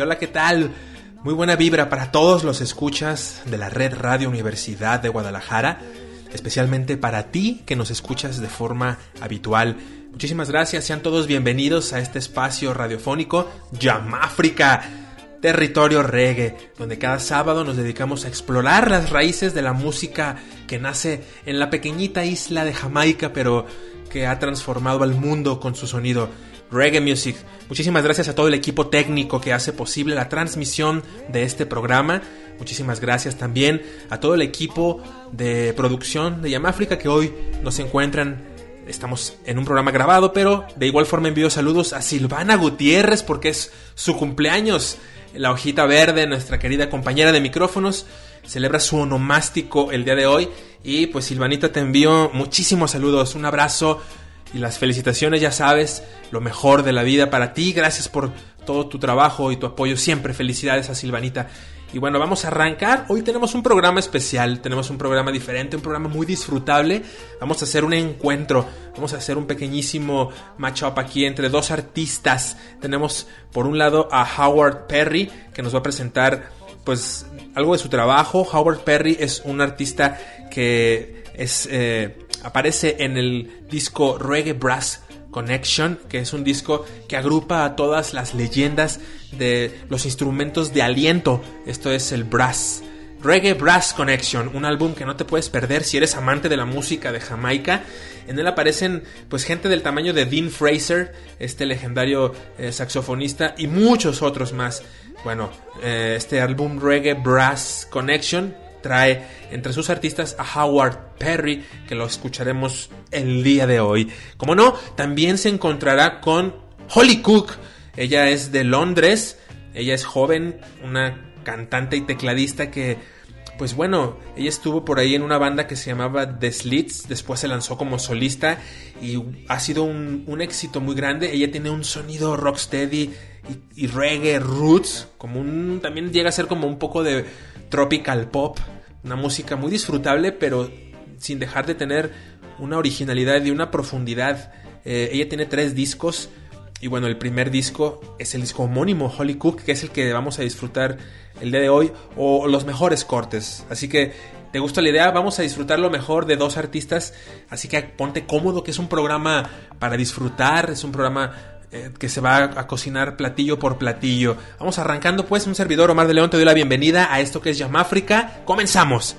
Hola, ¿qué tal? Muy buena vibra para todos los escuchas de la Red Radio Universidad de Guadalajara, especialmente para ti que nos escuchas de forma habitual. Muchísimas gracias, sean todos bienvenidos a este espacio radiofónico Yamáfrica, territorio reggae, donde cada sábado nos dedicamos a explorar las raíces de la música que nace en la pequeñita isla de Jamaica, pero que ha transformado al mundo con su sonido. Reggae Music. Muchísimas gracias a todo el equipo técnico que hace posible la transmisión de este programa. Muchísimas gracias también a todo el equipo de producción de Yamáfrica que hoy nos encuentran. Estamos en un programa grabado, pero de igual forma envío saludos a Silvana Gutiérrez porque es su cumpleaños. La hojita verde, nuestra querida compañera de micrófonos, celebra su onomástico el día de hoy. Y pues Silvanita te envío muchísimos saludos, un abrazo y las felicitaciones, ya sabes, lo mejor de la vida para ti. Gracias por todo tu trabajo y tu apoyo. Siempre felicidades a Silvanita. Y bueno, vamos a arrancar. Hoy tenemos un programa especial, tenemos un programa diferente, un programa muy disfrutable. Vamos a hacer un encuentro, vamos a hacer un pequeñísimo matchup aquí entre dos artistas. Tenemos por un lado a Howard Perry, que nos va a presentar pues algo de su trabajo. Howard Perry es un artista que es eh, aparece en el disco Reggae Brass Connection, que es un disco que agrupa a todas las leyendas de los instrumentos de aliento. Esto es el brass. Reggae Brass Connection, un álbum que no te puedes perder si eres amante de la música de Jamaica. En él aparecen pues gente del tamaño de Dean Fraser, este legendario eh, saxofonista y muchos otros más. Bueno, eh, este álbum Reggae Brass Connection trae entre sus artistas a Howard Perry, que lo escucharemos el día de hoy. Como no, también se encontrará con Holly Cook. Ella es de Londres, ella es joven, una cantante y tecladista que pues bueno, ella estuvo por ahí en una banda que se llamaba The Slits, después se lanzó como solista y ha sido un, éxito muy grande. Ella tiene un sonido rocksteady y, y reggae roots, como un, también llega a ser como un poco de tropical pop, una música muy disfrutable, pero sin dejar de tener una originalidad y una profundidad. Eh, ella tiene tres discos. Y bueno, el primer disco es el disco homónimo, Holly Cook, que es el que vamos a disfrutar el día de hoy, o los mejores cortes. Así que, ¿te gusta la idea? Vamos a disfrutar lo mejor de dos artistas. Así que ponte cómodo, que es un programa para disfrutar, es un programa eh, que se va a cocinar platillo por platillo. Vamos arrancando pues, un servidor Omar de León te doy la bienvenida a esto que es Yamáfrica. Comenzamos.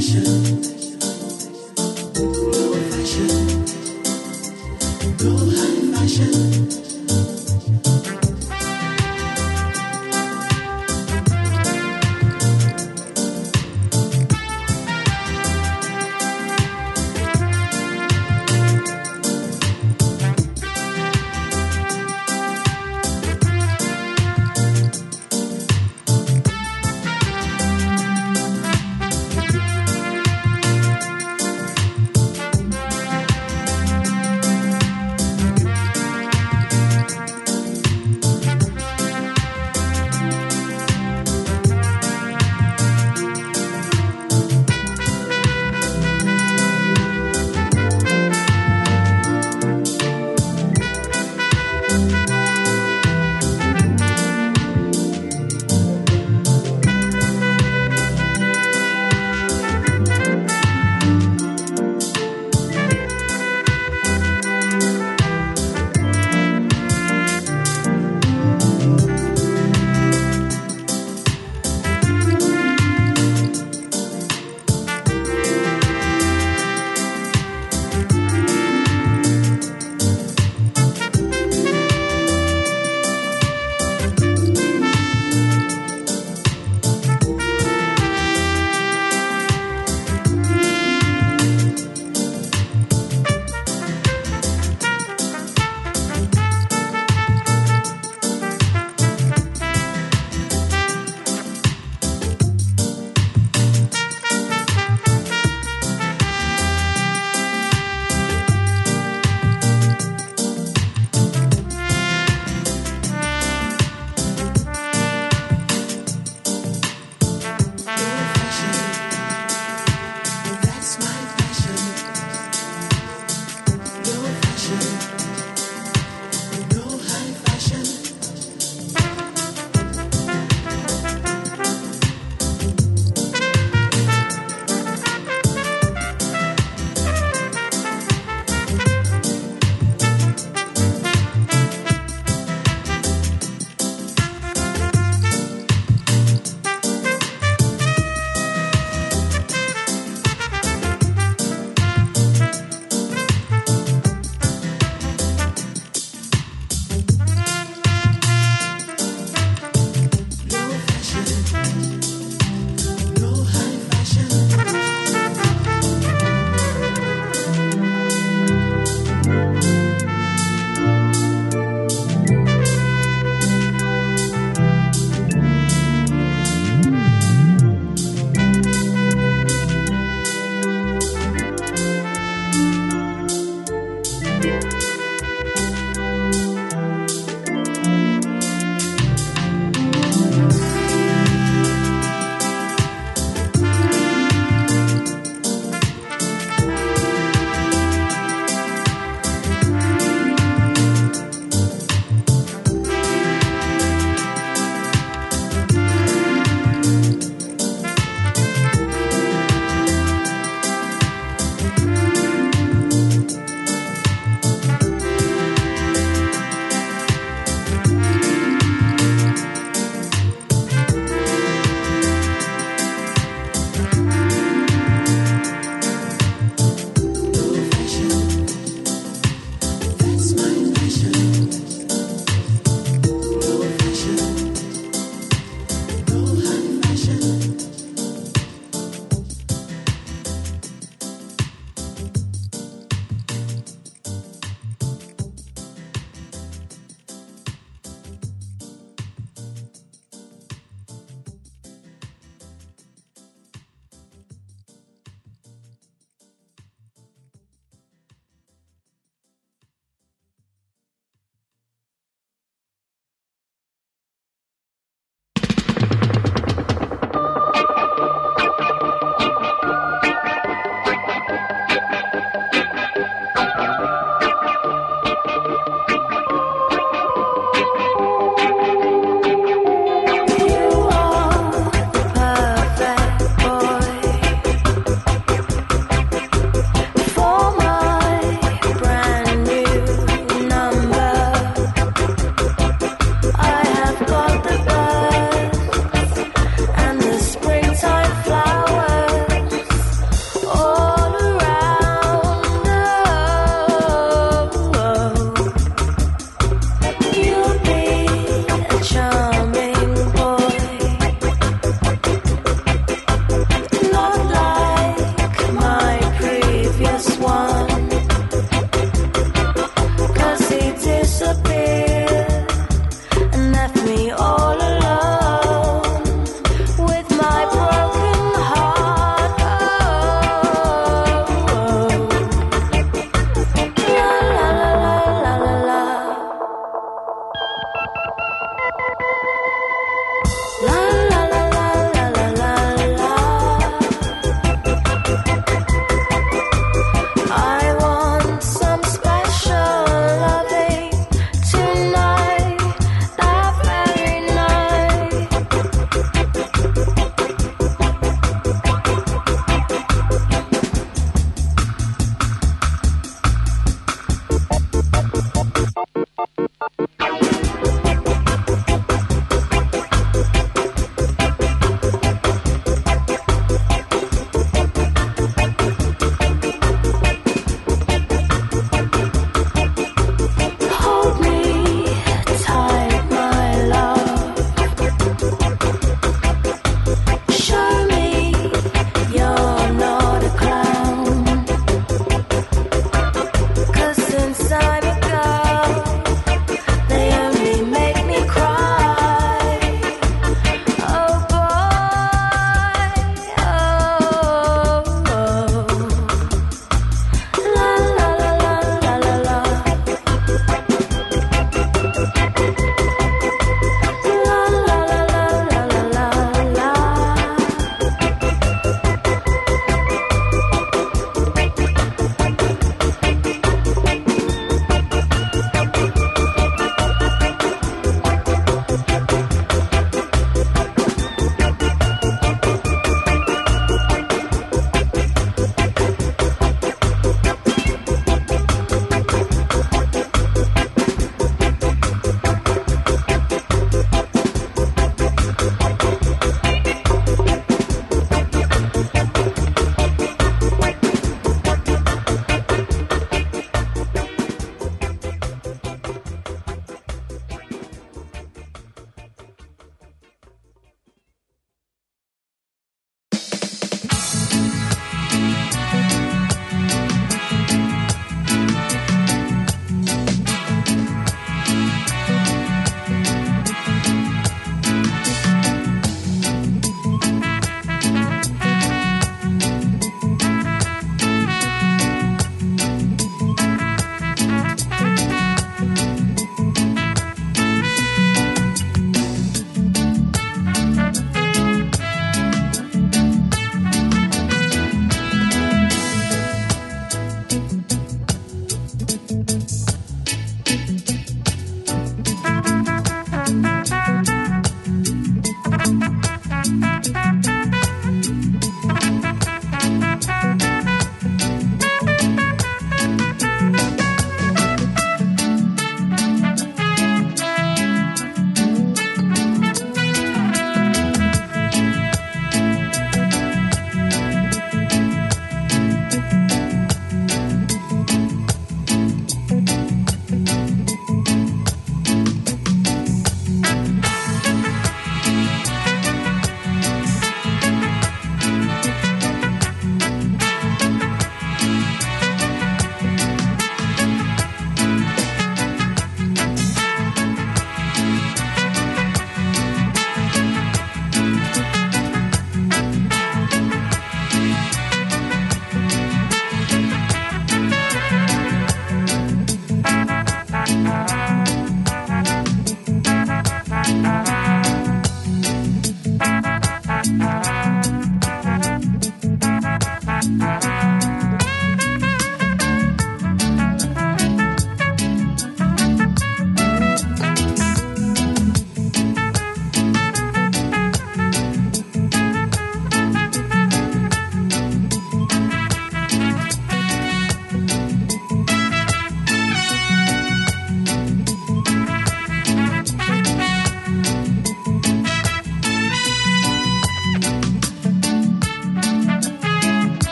fashion. Go high fashion.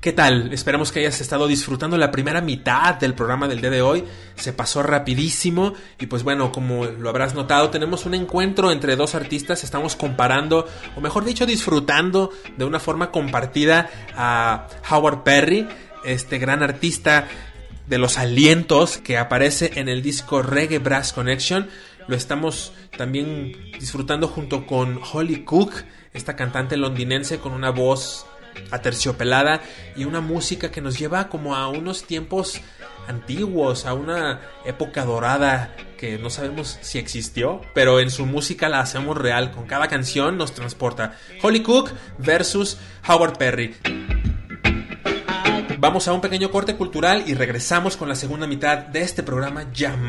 ¿Qué tal? Esperamos que hayas estado disfrutando la primera mitad del programa del día de hoy. Se pasó rapidísimo y pues bueno, como lo habrás notado, tenemos un encuentro entre dos artistas. Estamos comparando, o mejor dicho, disfrutando de una forma compartida a Howard Perry, este gran artista de los alientos que aparece en el disco Reggae Brass Connection. Lo estamos también disfrutando junto con Holly Cook, esta cantante londinense con una voz aterciopelada y una música que nos lleva como a unos tiempos antiguos, a una época dorada que no sabemos si existió, pero en su música la hacemos real, con cada canción nos transporta. Holly Cook versus Howard Perry. Vamos a un pequeño corte cultural y regresamos con la segunda mitad de este programa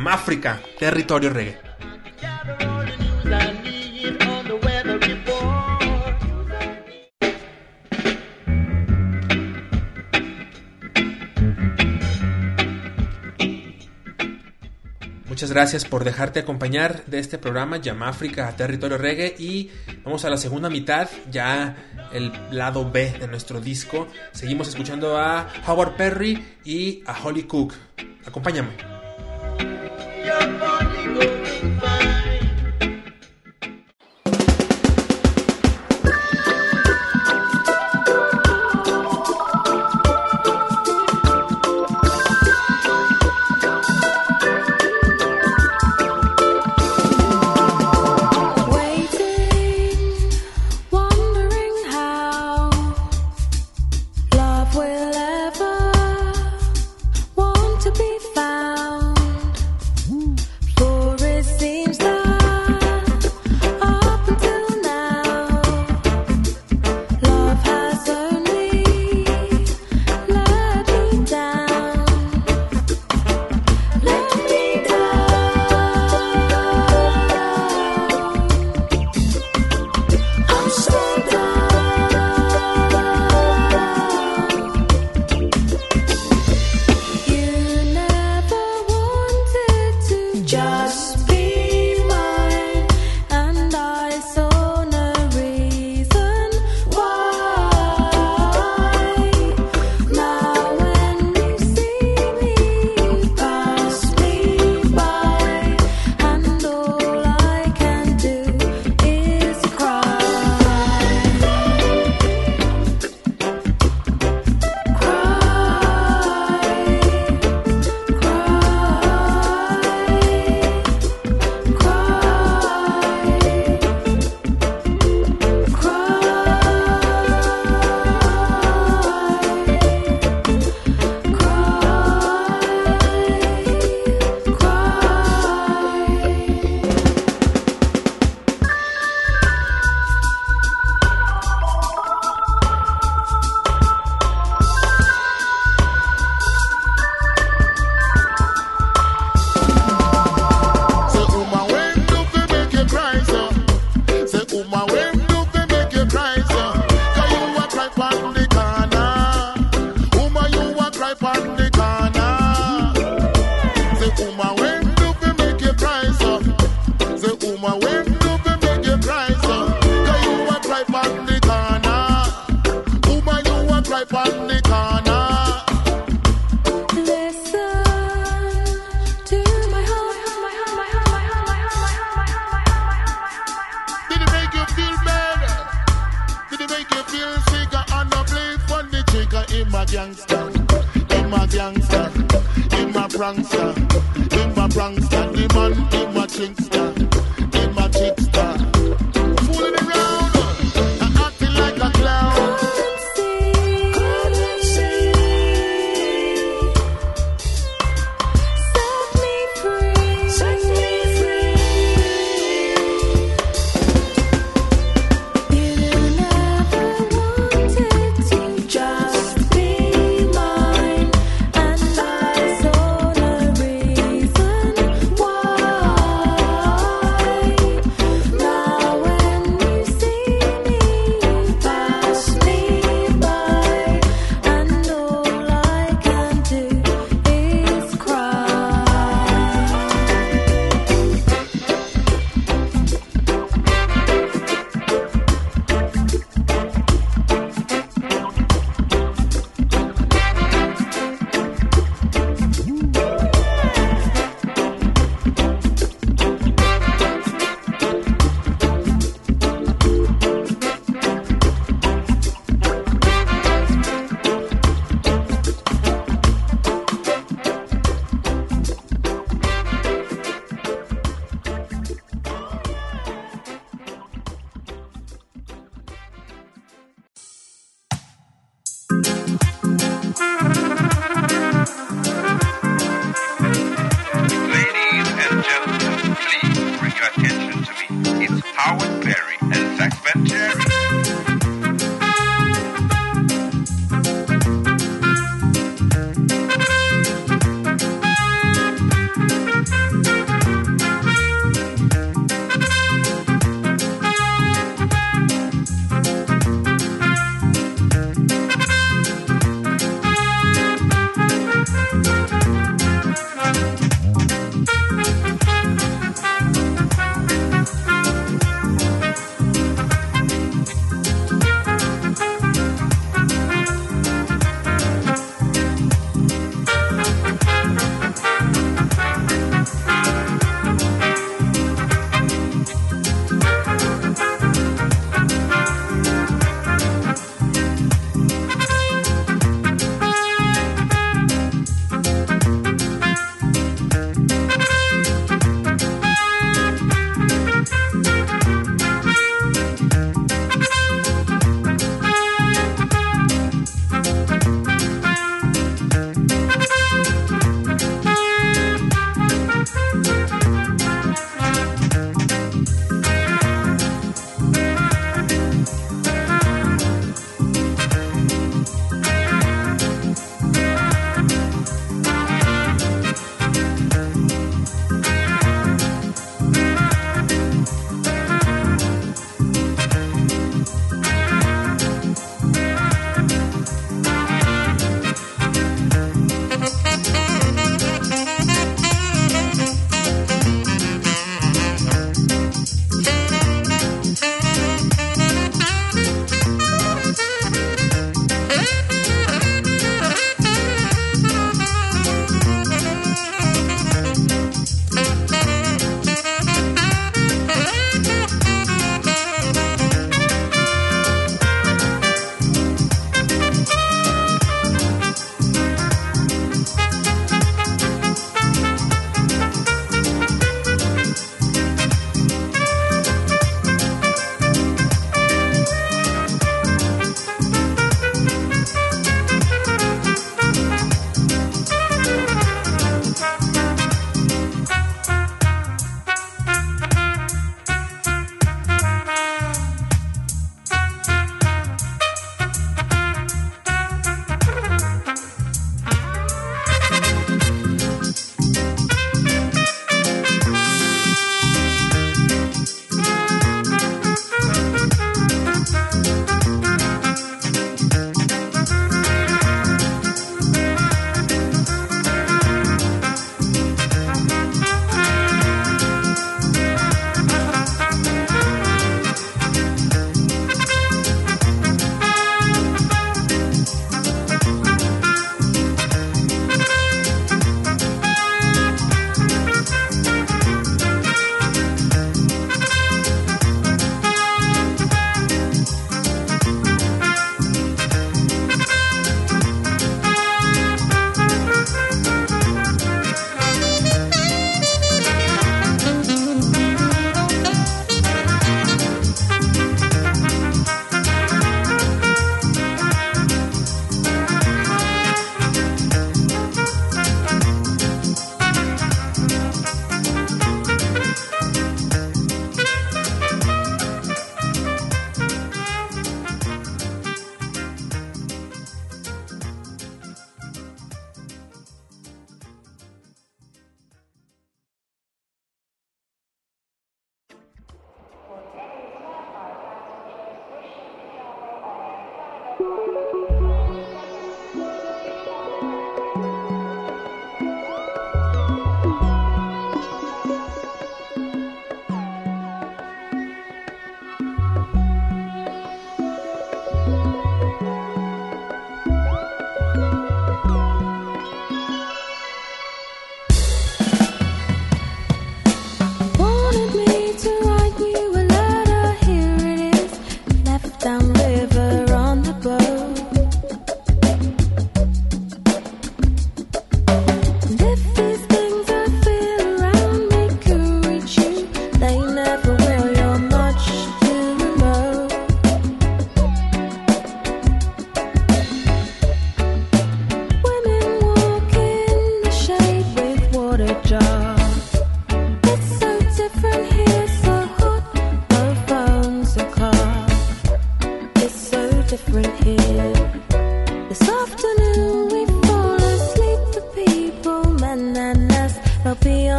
África, Territorio Reggae. Muchas gracias por dejarte acompañar de este programa Yamáfrica Territorio Reggae y vamos a la segunda mitad, ya el lado B de nuestro disco. Seguimos escuchando a Howard Perry y a Holly Cook. Acompáñame.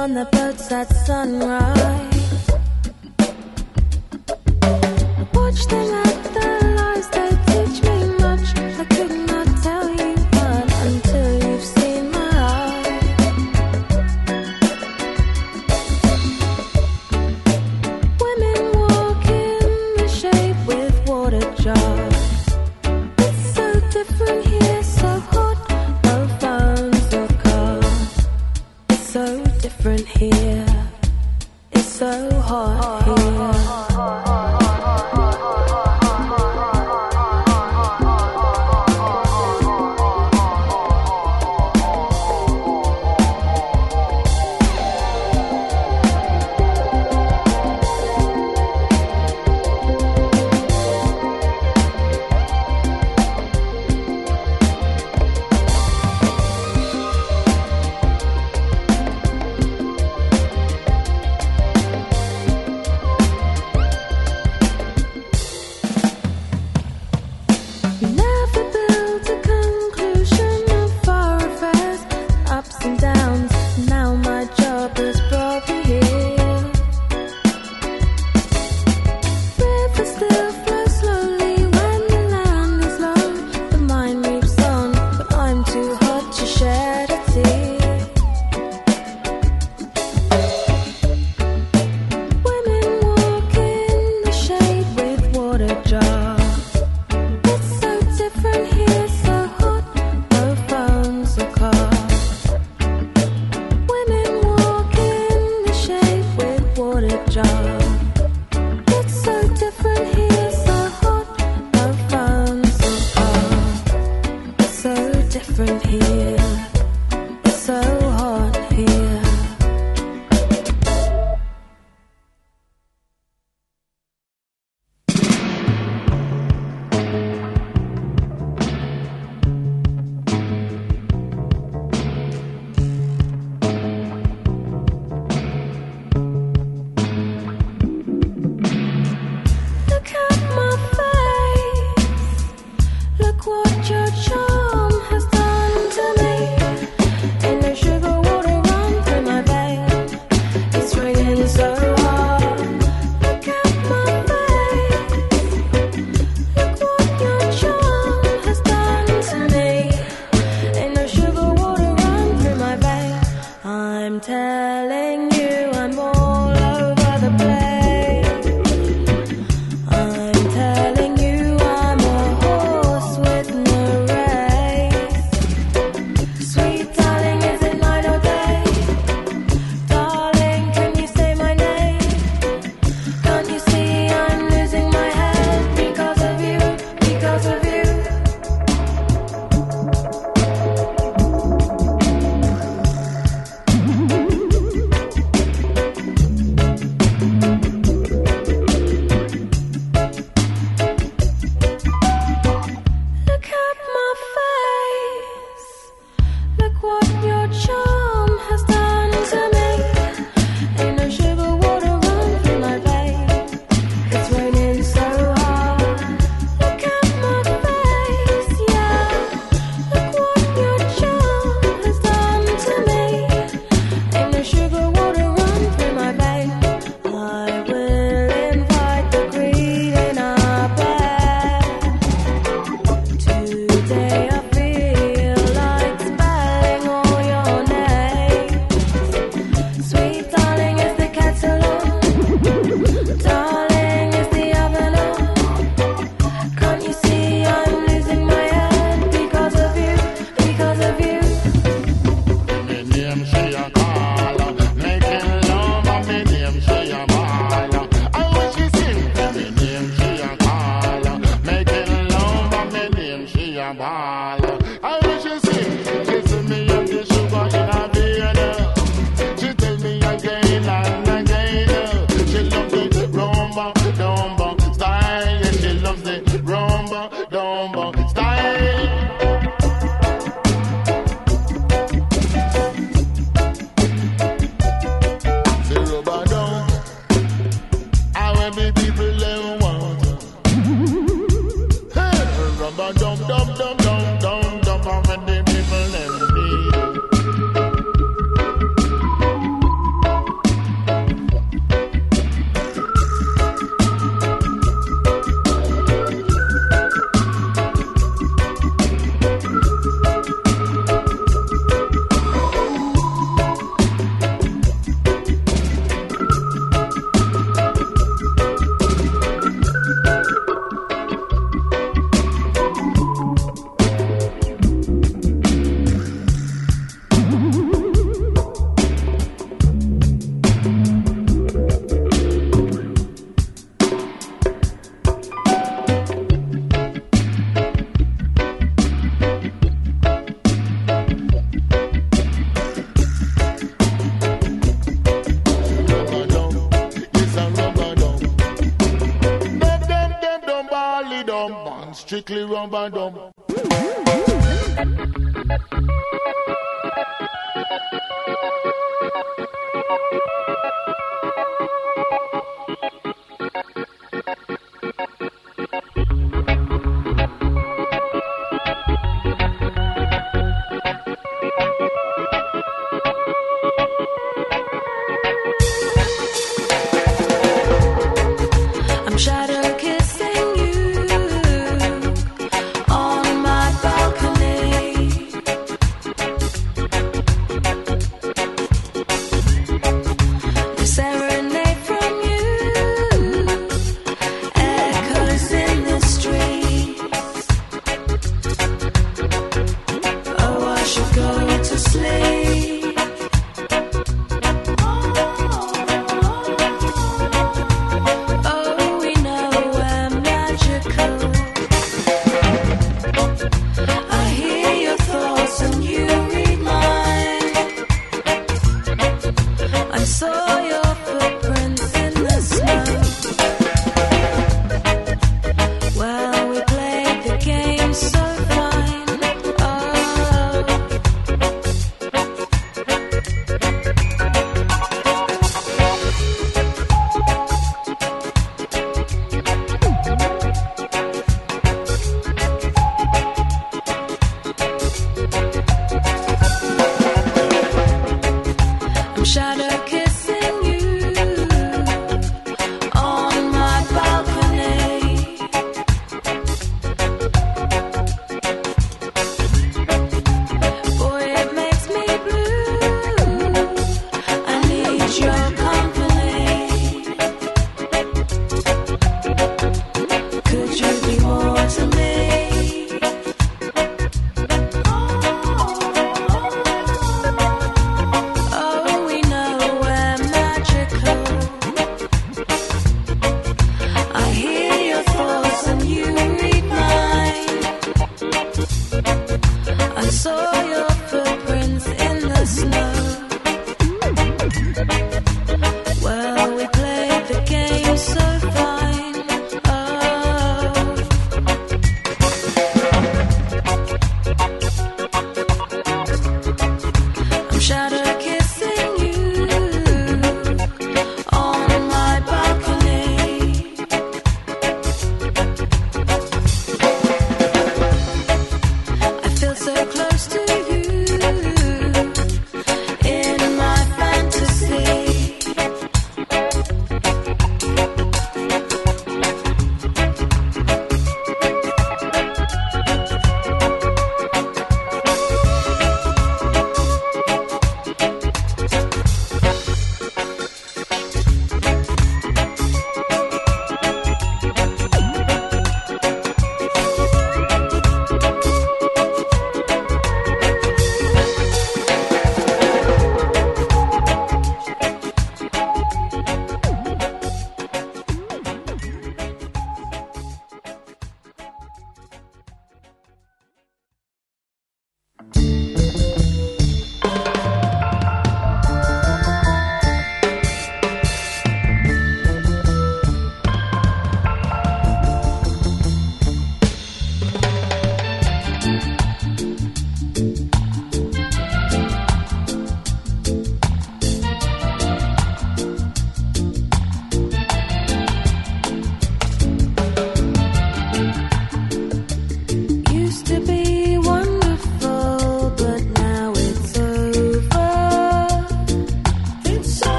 On the boats at sunrise. Watch them at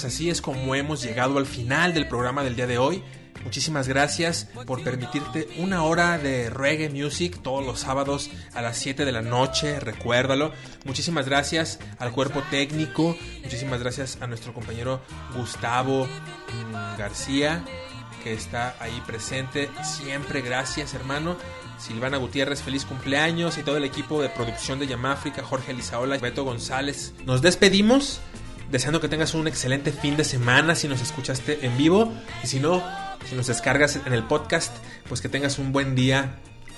pues así es como hemos llegado al final del programa del día de hoy. Muchísimas gracias por permitirte una hora de reggae music todos los sábados a las 7 de la noche, recuérdalo. Muchísimas gracias al cuerpo técnico, muchísimas gracias a nuestro compañero Gustavo mm, García, que está ahí presente. Siempre gracias, hermano. Silvana Gutiérrez, feliz cumpleaños y todo el equipo de producción de Yamáfrica, Jorge Lizaola, Beto González. Nos despedimos deseando que tengas un excelente fin de semana si nos escuchaste en vivo y si no, si nos descargas en el podcast, pues que tengas un buen día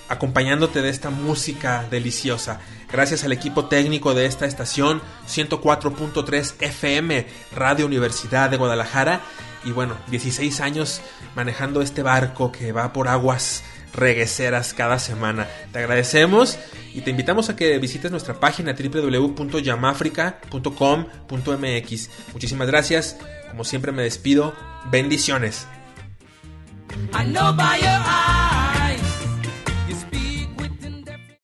acompañándote de esta música deliciosa. Gracias al equipo técnico de esta estación 104.3 FM Radio Universidad de Guadalajara y bueno, 16 años manejando este barco que va por aguas regueceras cada semana. Te agradecemos y te invitamos a que visites nuestra página www.yamafrica.com.mx. Muchísimas gracias. Como siempre me despido. Bendiciones.